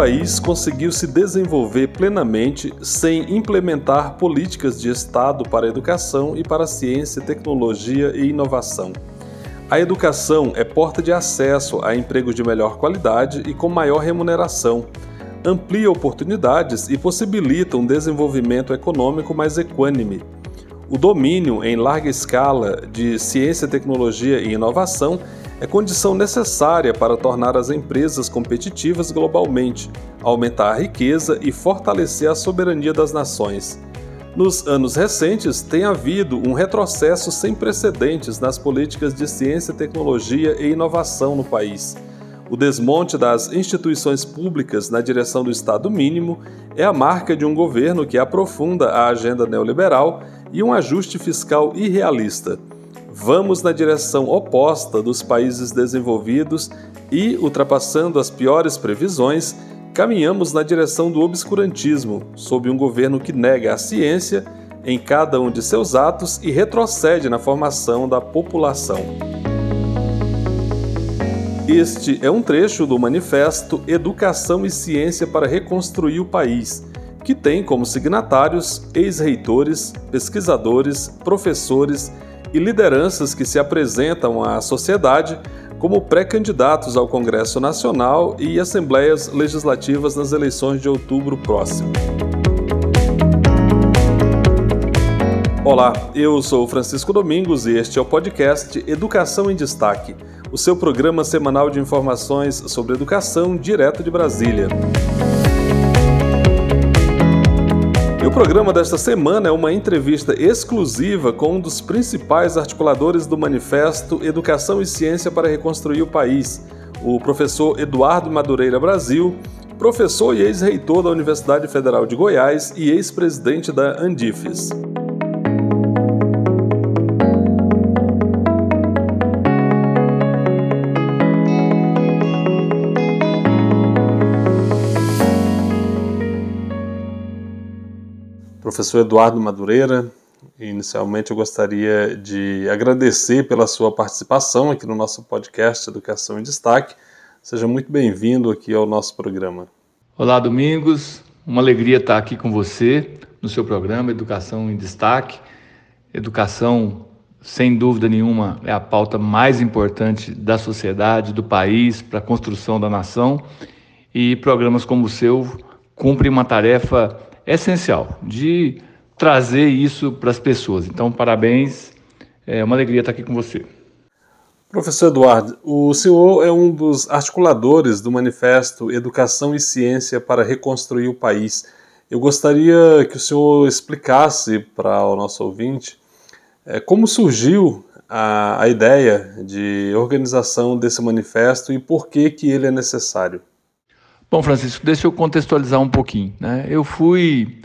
País conseguiu se desenvolver plenamente sem implementar políticas de Estado para a educação e para a ciência, tecnologia e inovação. A educação é porta de acesso a empregos de melhor qualidade e com maior remuneração, amplia oportunidades e possibilita um desenvolvimento econômico mais equânime. O domínio em larga escala de ciência, tecnologia e inovação é condição necessária para tornar as empresas competitivas globalmente, aumentar a riqueza e fortalecer a soberania das nações. Nos anos recentes, tem havido um retrocesso sem precedentes nas políticas de ciência, tecnologia e inovação no país. O desmonte das instituições públicas na direção do Estado mínimo é a marca de um governo que aprofunda a agenda neoliberal e um ajuste fiscal irrealista. Vamos na direção oposta dos países desenvolvidos e, ultrapassando as piores previsões, caminhamos na direção do obscurantismo, sob um governo que nega a ciência em cada um de seus atos e retrocede na formação da população. Este é um trecho do manifesto Educação e Ciência para Reconstruir o País, que tem como signatários ex-reitores, pesquisadores, professores e lideranças que se apresentam à sociedade como pré-candidatos ao Congresso Nacional e assembleias legislativas nas eleições de outubro próximo. Olá, eu sou Francisco Domingos e este é o podcast Educação em Destaque, o seu programa semanal de informações sobre educação direto de Brasília. O programa desta semana é uma entrevista exclusiva com um dos principais articuladores do manifesto Educação e Ciência para Reconstruir o País, o professor Eduardo Madureira Brasil, professor e ex-reitor da Universidade Federal de Goiás e ex-presidente da Andifes. Professor Eduardo Madureira, inicialmente eu gostaria de agradecer pela sua participação aqui no nosso podcast Educação em Destaque. Seja muito bem-vindo aqui ao nosso programa. Olá, Domingos. Uma alegria estar aqui com você no seu programa Educação em Destaque. Educação, sem dúvida nenhuma, é a pauta mais importante da sociedade, do país, para a construção da nação. E programas como o seu cumprem uma tarefa essencial de trazer isso para as pessoas. Então, parabéns, é uma alegria estar aqui com você. Professor Eduardo, o senhor é um dos articuladores do manifesto Educação e Ciência para Reconstruir o País. Eu gostaria que o senhor explicasse para o nosso ouvinte é, como surgiu a, a ideia de organização desse manifesto e por que, que ele é necessário. Bom, Francisco, deixa eu contextualizar um pouquinho. Né? Eu fui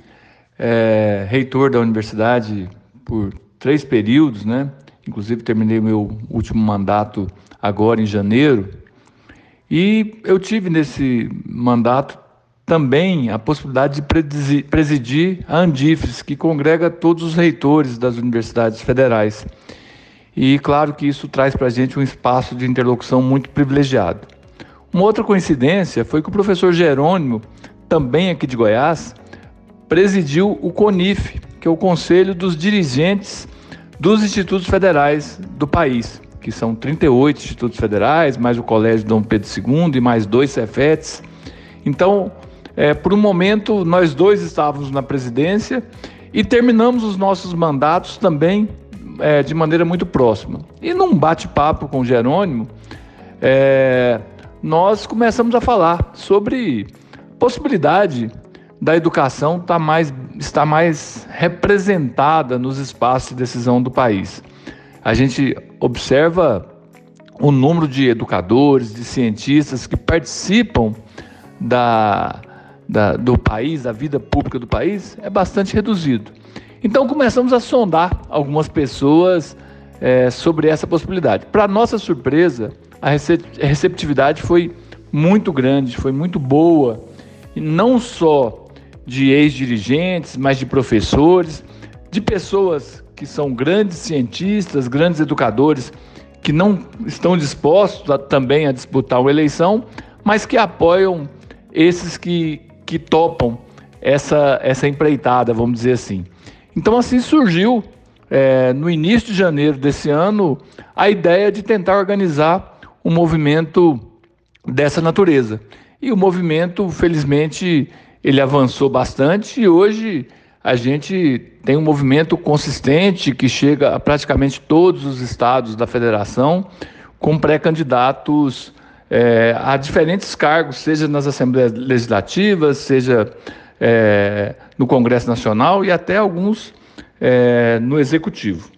é, reitor da universidade por três períodos, né? inclusive terminei meu último mandato agora em janeiro, e eu tive nesse mandato também a possibilidade de presidir a Andifes, que congrega todos os reitores das universidades federais. E claro que isso traz para a gente um espaço de interlocução muito privilegiado. Uma outra coincidência foi que o professor Jerônimo, também aqui de Goiás, presidiu o CONIF, que é o Conselho dos Dirigentes dos Institutos Federais do país, que são 38 institutos federais, mais o Colégio Dom Pedro II e mais dois Cefetes. Então, é, por um momento, nós dois estávamos na presidência e terminamos os nossos mandatos também é, de maneira muito próxima. E num bate-papo com o Jerônimo, é, nós começamos a falar sobre possibilidade da educação estar tá mais, estar mais representada nos espaços de decisão do país. A gente observa o número de educadores, de cientistas que participam da, da, do país, da vida pública do país, é bastante reduzido. Então começamos a sondar algumas pessoas é, sobre essa possibilidade. Para nossa surpresa, a receptividade foi muito grande, foi muito boa, e não só de ex-dirigentes, mas de professores, de pessoas que são grandes cientistas, grandes educadores, que não estão dispostos a, também a disputar uma eleição, mas que apoiam esses que, que topam essa, essa empreitada, vamos dizer assim. Então, assim surgiu, é, no início de janeiro desse ano, a ideia de tentar organizar um movimento dessa natureza. E o movimento, felizmente, ele avançou bastante e hoje a gente tem um movimento consistente que chega a praticamente todos os estados da federação com pré-candidatos é, a diferentes cargos, seja nas assembleias legislativas, seja é, no Congresso Nacional e até alguns é, no Executivo.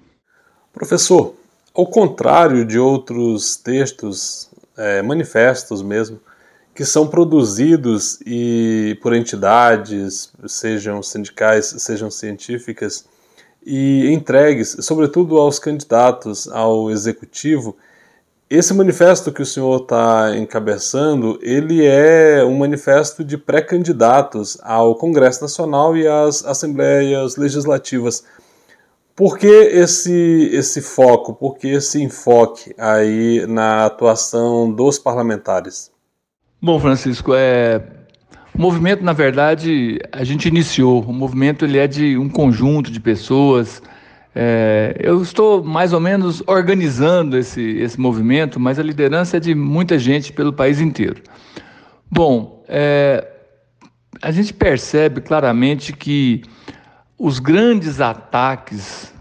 Professor, ao contrário de outros textos, é, manifestos mesmo, que são produzidos e por entidades, sejam sindicais, sejam científicas, e entregues, sobretudo aos candidatos ao executivo, esse manifesto que o senhor está encabeçando, ele é um manifesto de pré-candidatos ao Congresso Nacional e às Assembleias Legislativas. Por que esse, esse foco, por que esse enfoque aí na atuação dos parlamentares? Bom, Francisco, é... o movimento, na verdade, a gente iniciou. O movimento ele é de um conjunto de pessoas, é, eu estou mais ou menos organizando esse, esse movimento, mas a liderança é de muita gente pelo país inteiro. Bom, é, a gente percebe claramente que os grandes ataques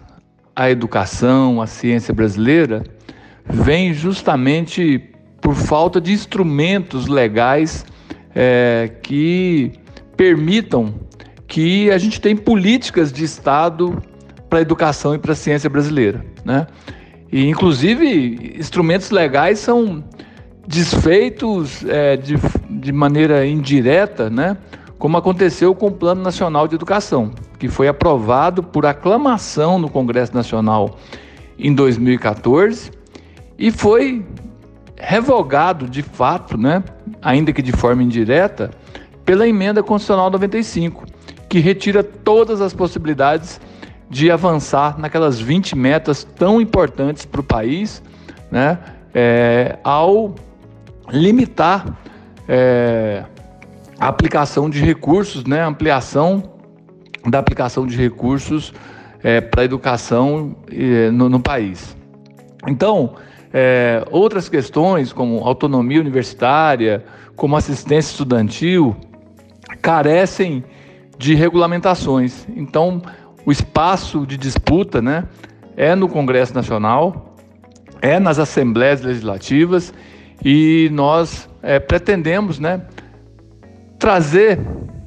à educação, à ciência brasileira, vêm justamente por falta de instrumentos legais é, que permitam que a gente tenha políticas de Estado para a educação e para a ciência brasileira. Né? E, inclusive, instrumentos legais são desfeitos é, de, de maneira indireta, né? como aconteceu com o Plano Nacional de Educação, que foi aprovado por aclamação no Congresso Nacional em 2014 e foi revogado de fato, né, ainda que de forma indireta, pela emenda constitucional 95, que retira todas as possibilidades de avançar naquelas 20 metas tão importantes para o país, né, é, ao limitar é, a aplicação de recursos, né, ampliação da aplicação de recursos é, para a educação é, no, no, país. Então, é, outras questões como autonomia universitária, como assistência estudantil, carecem de regulamentações. Então, o espaço de disputa né, é no Congresso Nacional, é nas assembleias legislativas e nós é, pretendemos né, trazer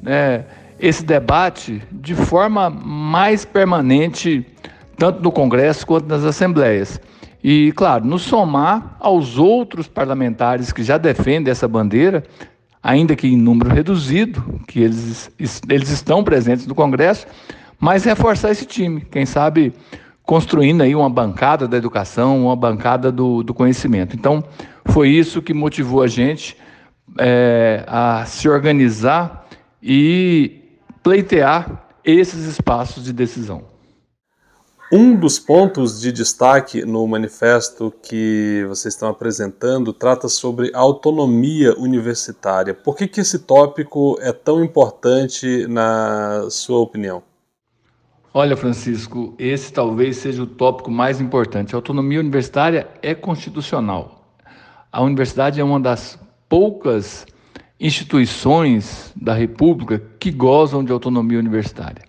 né, esse debate de forma mais permanente, tanto no Congresso quanto nas assembleias. E, claro, nos somar aos outros parlamentares que já defendem essa bandeira, ainda que em número reduzido, que eles, eles estão presentes no Congresso, mas reforçar esse time, quem sabe construindo aí uma bancada da educação, uma bancada do, do conhecimento. Então, foi isso que motivou a gente é, a se organizar e pleitear esses espaços de decisão. Um dos pontos de destaque no manifesto que vocês estão apresentando trata sobre autonomia universitária. Por que, que esse tópico é tão importante na sua opinião? Olha, Francisco, esse talvez seja o tópico mais importante. A autonomia universitária é constitucional. A universidade é uma das poucas instituições da República que gozam de autonomia universitária.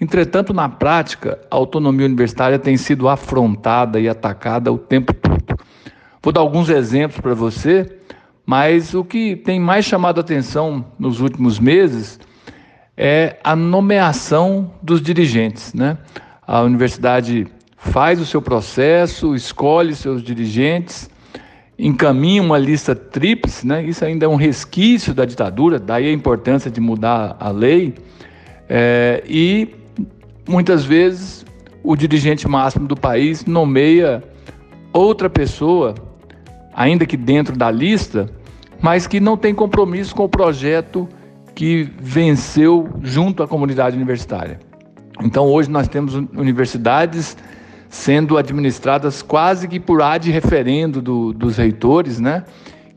Entretanto, na prática, a autonomia universitária tem sido afrontada e atacada o tempo todo. Vou dar alguns exemplos para você, mas o que tem mais chamado a atenção nos últimos meses é a nomeação dos dirigentes. Né? A universidade faz o seu processo, escolhe seus dirigentes encaminha uma lista tríplice, né? isso ainda é um resquício da ditadura, daí a importância de mudar a lei, é, e muitas vezes o dirigente máximo do país nomeia outra pessoa, ainda que dentro da lista, mas que não tem compromisso com o projeto que venceu junto à comunidade universitária. Então hoje nós temos universidades sendo administradas quase que por ad referendo do, dos reitores, né?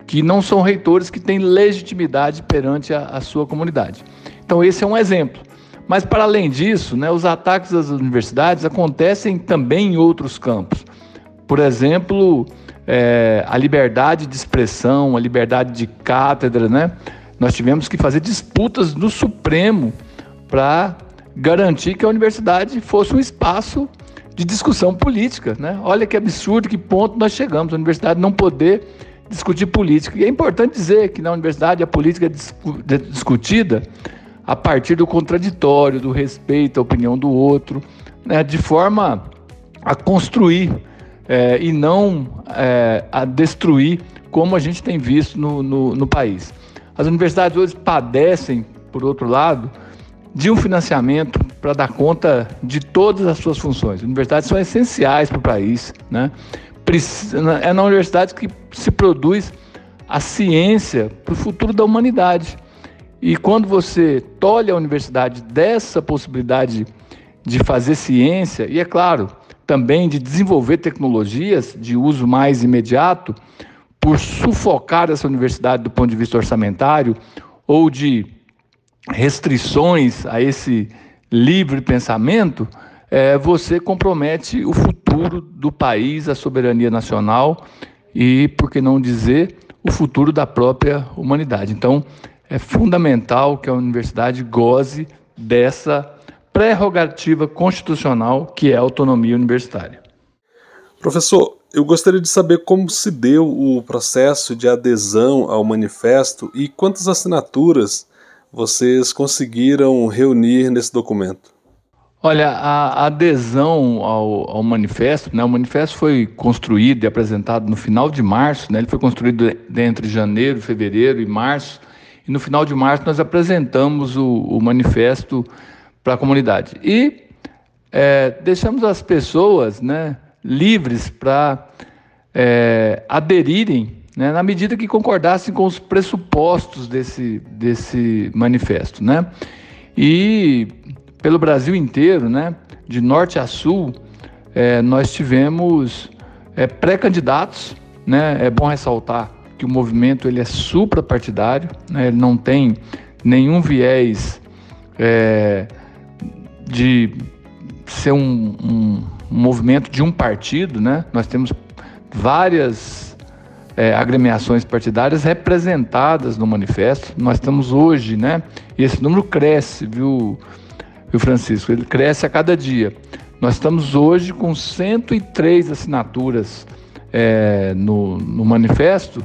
que não são reitores que têm legitimidade perante a, a, sua comunidade. Então esse é um exemplo. Mas para além disso, né, os ataques às universidades acontecem também em outros campos. Por exemplo, é, a liberdade de expressão, a liberdade de cátedra, né? Nós tivemos que fazer disputas no Supremo para garantir que a universidade fosse um espaço de discussão política. Né? Olha que absurdo, que ponto nós chegamos, a universidade não poder discutir política. E é importante dizer que na universidade a política é discutida a partir do contraditório, do respeito à opinião do outro, né? de forma a construir é, e não é, a destruir, como a gente tem visto no, no, no país. As universidades hoje padecem, por outro lado, de um financiamento para dar conta de todas as suas funções. Universidades são essenciais para o país. Né? É na universidade que se produz a ciência para o futuro da humanidade. E quando você tolhe a universidade dessa possibilidade de fazer ciência, e é claro, também de desenvolver tecnologias de uso mais imediato, por sufocar essa universidade do ponto de vista orçamentário ou de restrições a esse livre pensamento, é, você compromete o futuro do país, a soberania nacional e, por que não dizer, o futuro da própria humanidade. Então, é fundamental que a universidade goze dessa prerrogativa constitucional que é a autonomia universitária. Professor, eu gostaria de saber como se deu o processo de adesão ao manifesto e quantas assinaturas vocês conseguiram reunir nesse documento? Olha, a adesão ao, ao, manifesto, né, o manifesto foi construído e apresentado no final de março, né, ele foi construído entre janeiro, fevereiro e março, e no final de março nós apresentamos o, o manifesto para a comunidade. E é, deixamos as pessoas né, livres para é, aderirem né, na medida que concordassem com os pressupostos desse, desse manifesto. Né? E pelo Brasil inteiro, né, de norte a sul, é, nós tivemos é, pré-candidatos. Né? É bom ressaltar que o movimento ele é suprapartidário, né? ele não tem nenhum viés é, de ser um, um, um, movimento de um partido. Né? Nós temos várias é, agremiações partidárias representadas no manifesto. Nós estamos hoje, né? E esse número cresce, viu, viu Francisco? Ele cresce a cada dia. Nós estamos hoje com 103 assinaturas é, no, no manifesto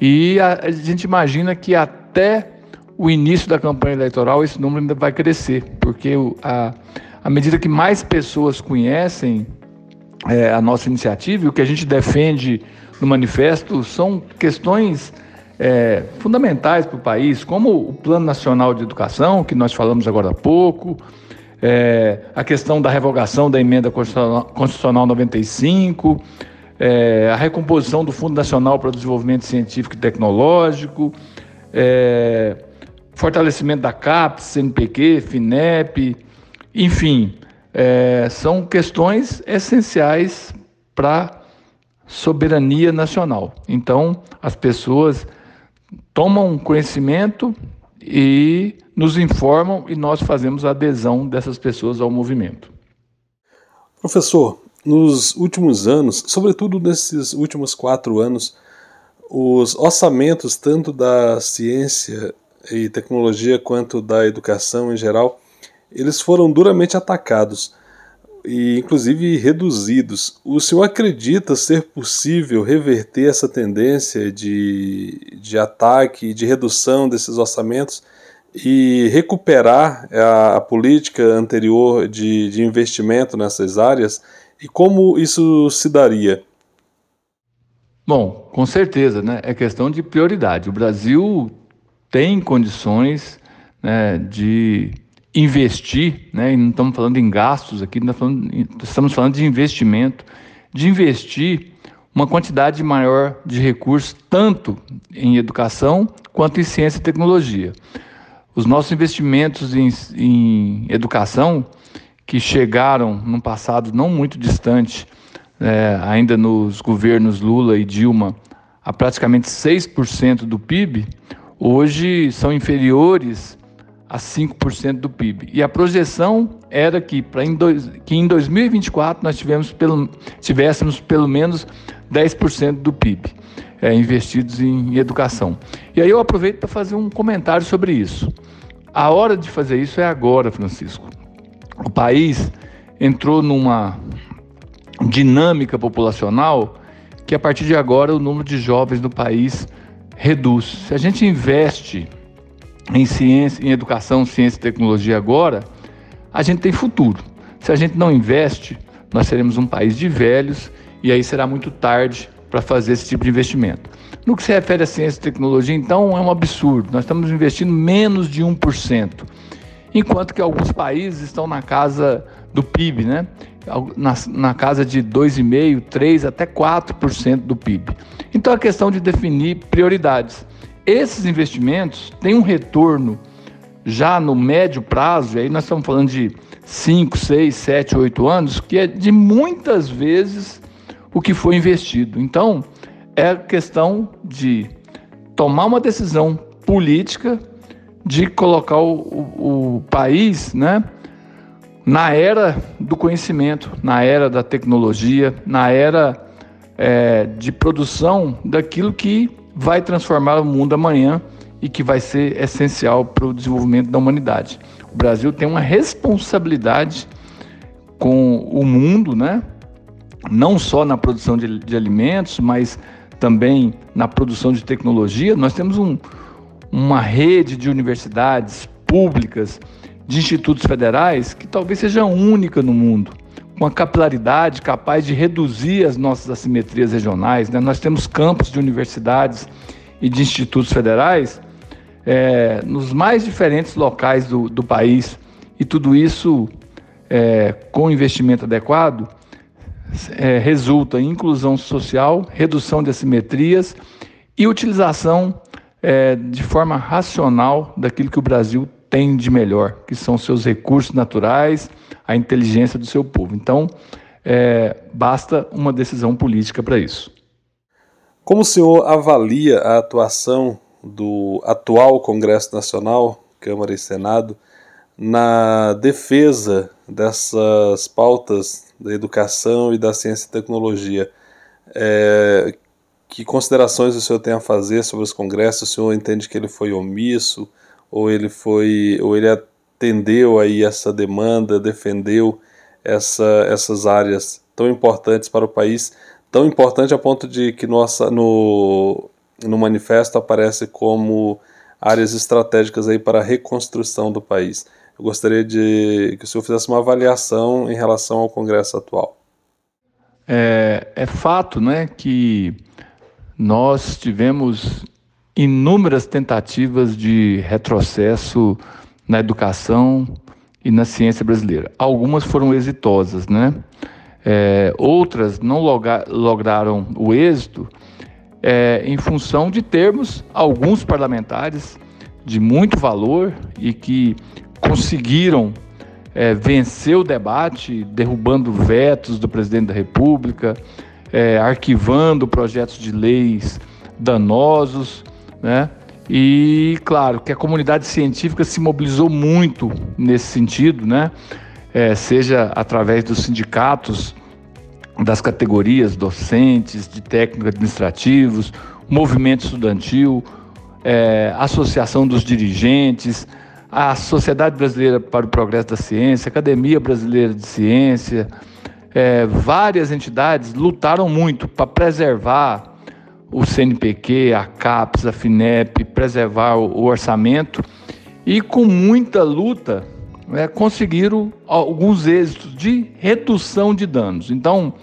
e a, a gente imagina que até o início da campanha eleitoral esse número ainda vai crescer, porque a, à medida que mais pessoas conhecem é, a nossa iniciativa e o que a gente defende no manifesto são questões é, fundamentais para o país, como o Plano Nacional de Educação, que nós falamos agora há pouco, é, a questão da revogação da emenda constitucional 95, é, a recomposição do Fundo Nacional para o Desenvolvimento Científico e Tecnológico, é, fortalecimento da CAPES, CNPq, FINEP, enfim, é, são questões essenciais para soberania nacional. Então, as pessoas tomam conhecimento e nos informam e nós fazemos a adesão dessas pessoas ao movimento. Professor, nos últimos anos, sobretudo nesses últimos quatro anos, os orçamentos tanto da ciência e tecnologia quanto da educação em geral, eles foram duramente atacados e inclusive reduzidos. O senhor acredita ser possível reverter essa tendência de, de ataque, de redução desses orçamentos e recuperar a, a política anterior de, de investimento nessas áreas? E como isso se daria? Bom, com certeza, né? É questão de prioridade. O Brasil tem condições né, de investir, né? E não estamos falando em gastos aqui, falando, estamos falando de investimento, de investir uma quantidade maior de recursos, tanto em educação quanto em ciência e tecnologia. Os nossos investimentos em, em educação, que chegaram num passado não muito distante, é, ainda nos governos Lula e Dilma, a praticamente 6% do PIB, hoje são inferiores a 5% do PIB. E a projeção era que, em dois, que em 2024 nós tivemos pelo, tivéssemos pelo menos 10% do PIB é, investidos em educação. E aí eu aproveito para fazer um comentário sobre isso. A hora de fazer isso é agora, Francisco. O país entrou numa dinâmica populacional que a partir de agora o número de jovens no país reduz. Se a gente investe em ciência, em educação, ciência e tecnologia agora, a gente tem futuro. Se a gente não investe, nós seremos um país de velhos e aí será muito tarde para fazer esse tipo de investimento. No que se refere à ciência e tecnologia, então, é um absurdo. Nós estamos investindo menos de 1%, enquanto que alguns países estão na casa do PIB, né? na, na casa de 2,5%, 3% até 4% do PIB. Então, é questão de definir prioridades. Esses investimentos têm um retorno já no médio prazo, e aí nós estamos falando de 5, 6, 7, 8 anos, que é de muitas vezes o que foi investido. Então, é questão de tomar uma decisão política de colocar o, o, o país né, na era do conhecimento, na era da tecnologia, na era é, de produção daquilo que vai transformar o mundo amanhã e que vai ser essencial para o desenvolvimento da humanidade. O Brasil tem uma responsabilidade com o mundo, né? não só na produção de, de alimentos, mas também na produção de tecnologia. Nós temos um, uma rede de universidades públicas, de institutos federais, que talvez seja única no mundo, com a capilaridade capaz de reduzir as nossas assimetrias regionais. Né? Nós temos campos de universidades e de institutos federais é, nos mais diferentes locais do, do país, e tudo isso é, com investimento adequado é, resulta em inclusão social, redução de assimetrias e utilização é, de forma racional daquilo que o Brasil tem de melhor, que são seus recursos naturais, a inteligência do seu povo. Então, é, basta uma decisão política para isso. Como o senhor avalia a atuação do atual Congresso Nacional, Câmara e Senado, na defesa dessas pautas da educação e da ciência e tecnologia. É, que considerações o senhor tem a fazer sobre os congressos? O senhor entende que ele foi omisso ou ele foi ou ele atendeu aí essa demanda, defendeu essa, essas áreas tão importantes para o país, tão importante a ponto de que nossa, no, no manifesto aparece como áreas estratégicas aí para a reconstrução do país. Eu gostaria de que o senhor fizesse uma avaliação em relação ao Congresso atual. É, é fato né, que nós tivemos inúmeras tentativas de retrocesso na educação e na ciência brasileira. Algumas foram exitosas, né? É, outras não logra lograram o êxito é, em função de termos alguns parlamentares de muito valor e que conseguiram é, vencer o debate, derrubando vetos do presidente da República, é, arquivando projetos de leis danosos, né? E claro que a comunidade científica se mobilizou muito nesse sentido, né? É, seja através dos sindicatos, das categorias docentes, de técnicos administrativos, movimento estudantil, é, associação dos dirigentes, a Sociedade Brasileira para o Progresso da Ciência, Academia Brasileira de Ciência, é, várias entidades lutaram muito para preservar o CNPq, a CAPES, a FINEP, preservar o, orçamento e com muita luta é, conseguiram alguns êxitos de redução de danos. Então,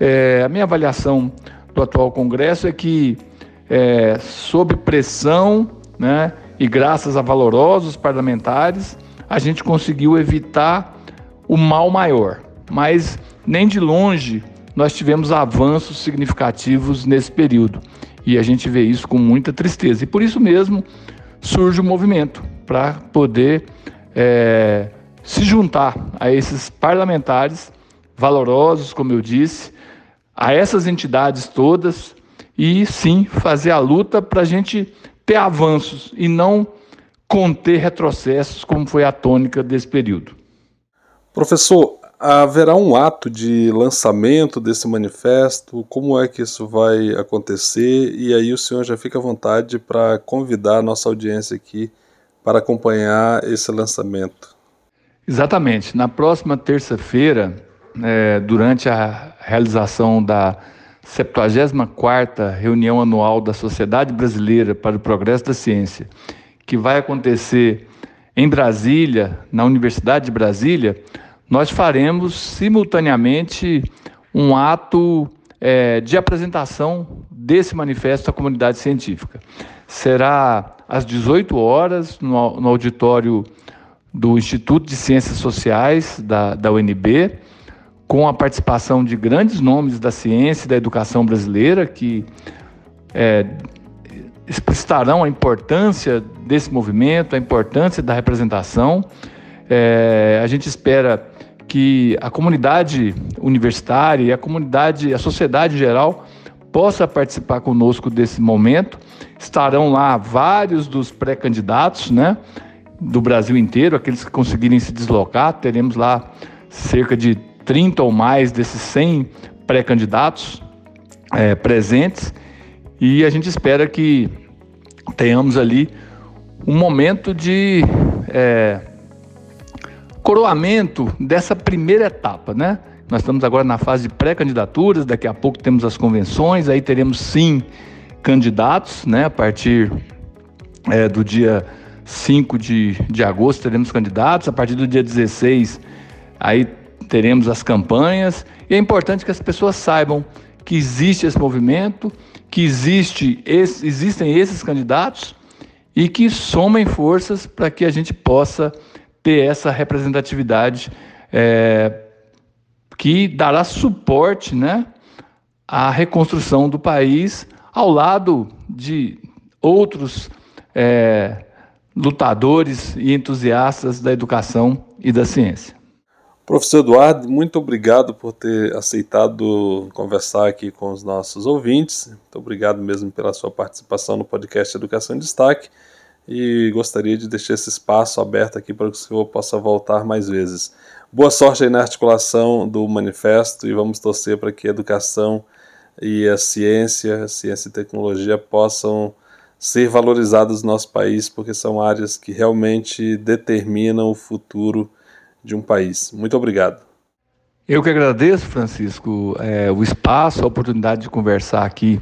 é, a minha avaliação do atual Congresso é que, é, sob pressão, né, e graças a valorosos parlamentares, a gente conseguiu evitar o mal maior. Mas nem de longe nós tivemos avanços significativos nesse período. E a gente vê isso com muita tristeza. E por isso mesmo surge o movimento para poder é, se juntar a esses parlamentares valorosos, como eu disse, a essas entidades todas e sim fazer a luta para a gente ter avanços e não conter retrocessos, como foi a tônica desse período. Professor, haverá um ato de lançamento desse manifesto? Como é que isso vai acontecer? E aí o senhor já fica à vontade para convidar a nossa audiência aqui para acompanhar esse lançamento. Exatamente. Na próxima terça-feira, é, durante a realização da 74ª reunião anual da Sociedade Brasileira para o Progresso da Ciência, que vai acontecer em Brasília, na Universidade de Brasília, nós faremos simultaneamente um ato é, de apresentação desse manifesto à comunidade científica. Será às 18 horas no, no auditório do Instituto de Ciências Sociais da, da UNB, com a participação de grandes nomes da ciência e da educação brasileira que é, explicitarão a importância desse movimento, a importância da representação. É, a gente espera que a comunidade universitária e a comunidade, a sociedade em geral, possa participar conosco desse momento. Estarão lá vários dos pré-candidatos, né, do Brasil inteiro, aqueles que conseguirem se deslocar. Teremos lá cerca de 30 ou mais desses 100 pré-candidatos é, presentes e a gente espera que tenhamos ali um momento de é, coroamento dessa primeira etapa, né? Nós estamos agora na fase de pré-candidaturas, daqui a pouco temos as convenções, aí teremos sim candidatos, né? A partir é, do dia 5 de, de agosto teremos candidatos, a partir do dia 16 aí teremos as campanhas, e é importante que as pessoas saibam que existe esse movimento, que existe esse, existem esses candidatos e que somem forças para que a gente possa ter essa representatividade é, que dará suporte né, à reconstrução do país ao lado de outros é, lutadores e entusiastas da educação e da ciência. Professor Eduardo, muito obrigado por ter aceitado conversar aqui com os nossos ouvintes. Muito obrigado mesmo pela sua participação no podcast Educação em Destaque e gostaria de deixar esse espaço aberto aqui para que o senhor possa voltar mais vezes. Boa sorte aí na articulação do manifesto e vamos torcer para que a educação e a ciência, a ciência e tecnologia possam ser valorizadas no nosso país, porque são áreas que realmente determinam o futuro de um país. Muito obrigado. Eu que agradeço, Francisco, é, o espaço, a oportunidade de conversar aqui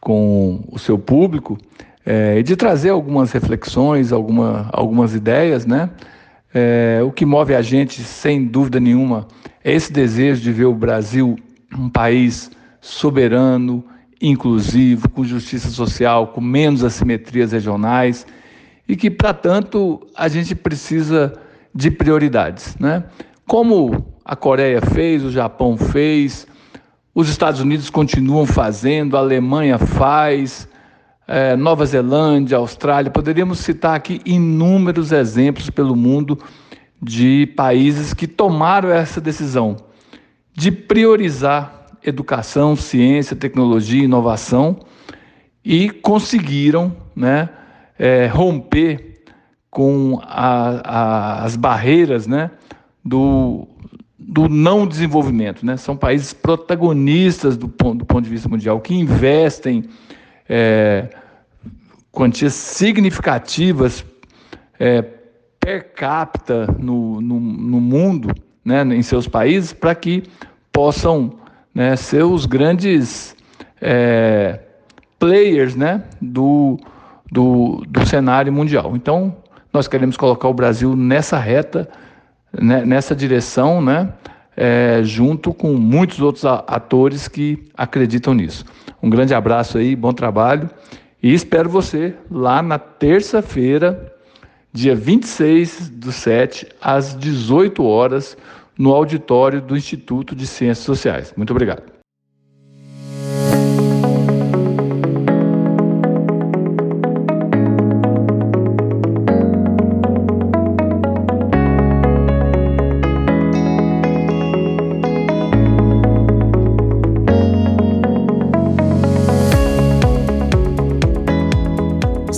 com o seu público é, e de trazer algumas reflexões, alguma, algumas ideias, né? É, o que move a gente, sem dúvida nenhuma, é esse desejo de ver o Brasil um país soberano, inclusivo, com justiça social, com menos assimetrias regionais e que, para tanto, a gente precisa de prioridades. Né? Como a Coreia fez, o Japão fez, os Estados Unidos continuam fazendo, a Alemanha faz, é, Nova Zelândia, Austrália, poderíamos citar aqui inúmeros exemplos pelo mundo de países que tomaram essa decisão de priorizar educação, ciência, tecnologia, inovação e conseguiram né, é, romper com a, a, as barreiras né, do, do não desenvolvimento. Né? São países protagonistas do ponto, do ponto de vista mundial, que investem é, quantias significativas é, per capita no, no, no mundo, né, em seus países, para que possam né, ser os grandes é, players né, do, do, do cenário mundial. Então, nós queremos colocar o Brasil nessa reta, né, nessa direção, né? É, junto com muitos outros atores que acreditam nisso. Um grande abraço aí, bom trabalho e espero você lá na terça-feira, dia 26 do 7, às 18 horas, no auditório do Instituto de Ciências Sociais. Muito obrigado.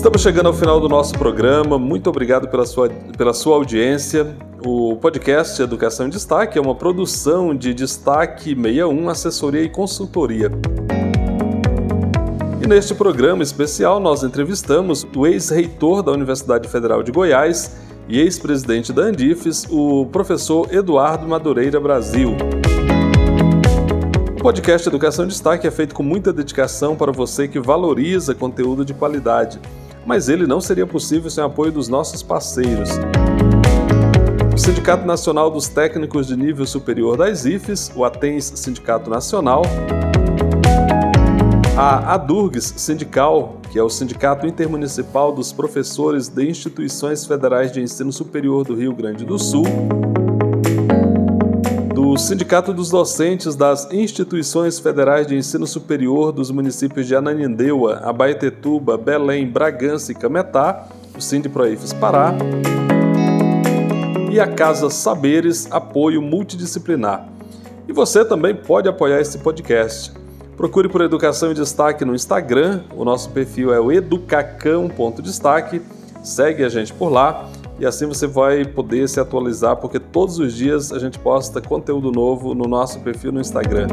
Estamos chegando ao final do nosso programa. Muito obrigado pela sua, pela sua audiência. O podcast Educação em Destaque é uma produção de Destaque 61, assessoria e consultoria. E neste programa especial nós entrevistamos o ex-reitor da Universidade Federal de Goiás e ex-presidente da Andifes, o professor Eduardo Madureira Brasil. O podcast Educação em Destaque é feito com muita dedicação para você que valoriza conteúdo de qualidade mas ele não seria possível sem o apoio dos nossos parceiros. O Sindicato Nacional dos Técnicos de Nível Superior das IFES, o ATENS Sindicato Nacional, a ADURGS Sindical, que é o Sindicato Intermunicipal dos Professores de Instituições Federais de Ensino Superior do Rio Grande do Sul, Sindicato dos Docentes das Instituições Federais de Ensino Superior dos municípios de Ananindeua, Abaetetuba, Belém, Bragança e Cametá, o Sindproifes Pará, e a Casa Saberes Apoio Multidisciplinar. E você também pode apoiar esse podcast. Procure por Educação em Destaque no Instagram, o nosso perfil é o educacão.destaque, segue a gente por lá e assim você vai poder se atualizar, porque todos os dias a gente posta conteúdo novo no nosso perfil no Instagram.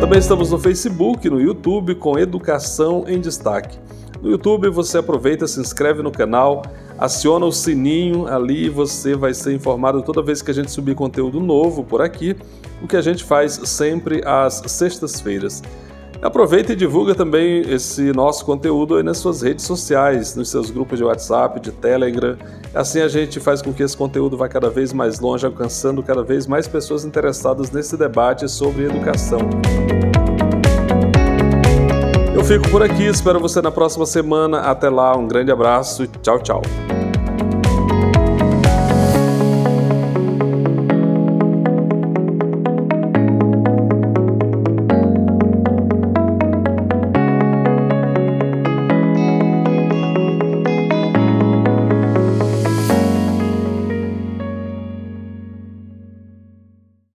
Também estamos no Facebook e no YouTube com Educação em Destaque. No YouTube você aproveita, se inscreve no canal, aciona o sininho, ali você vai ser informado toda vez que a gente subir conteúdo novo por aqui, o que a gente faz sempre às sextas-feiras. Aproveita e divulga também esse nosso conteúdo aí nas suas redes sociais, nos seus grupos de WhatsApp, de Telegram. Assim a gente faz com que esse conteúdo vá cada vez mais longe, alcançando cada vez mais pessoas interessadas nesse debate sobre educação. Eu fico por aqui, espero você na próxima semana. Até lá, um grande abraço e tchau, tchau.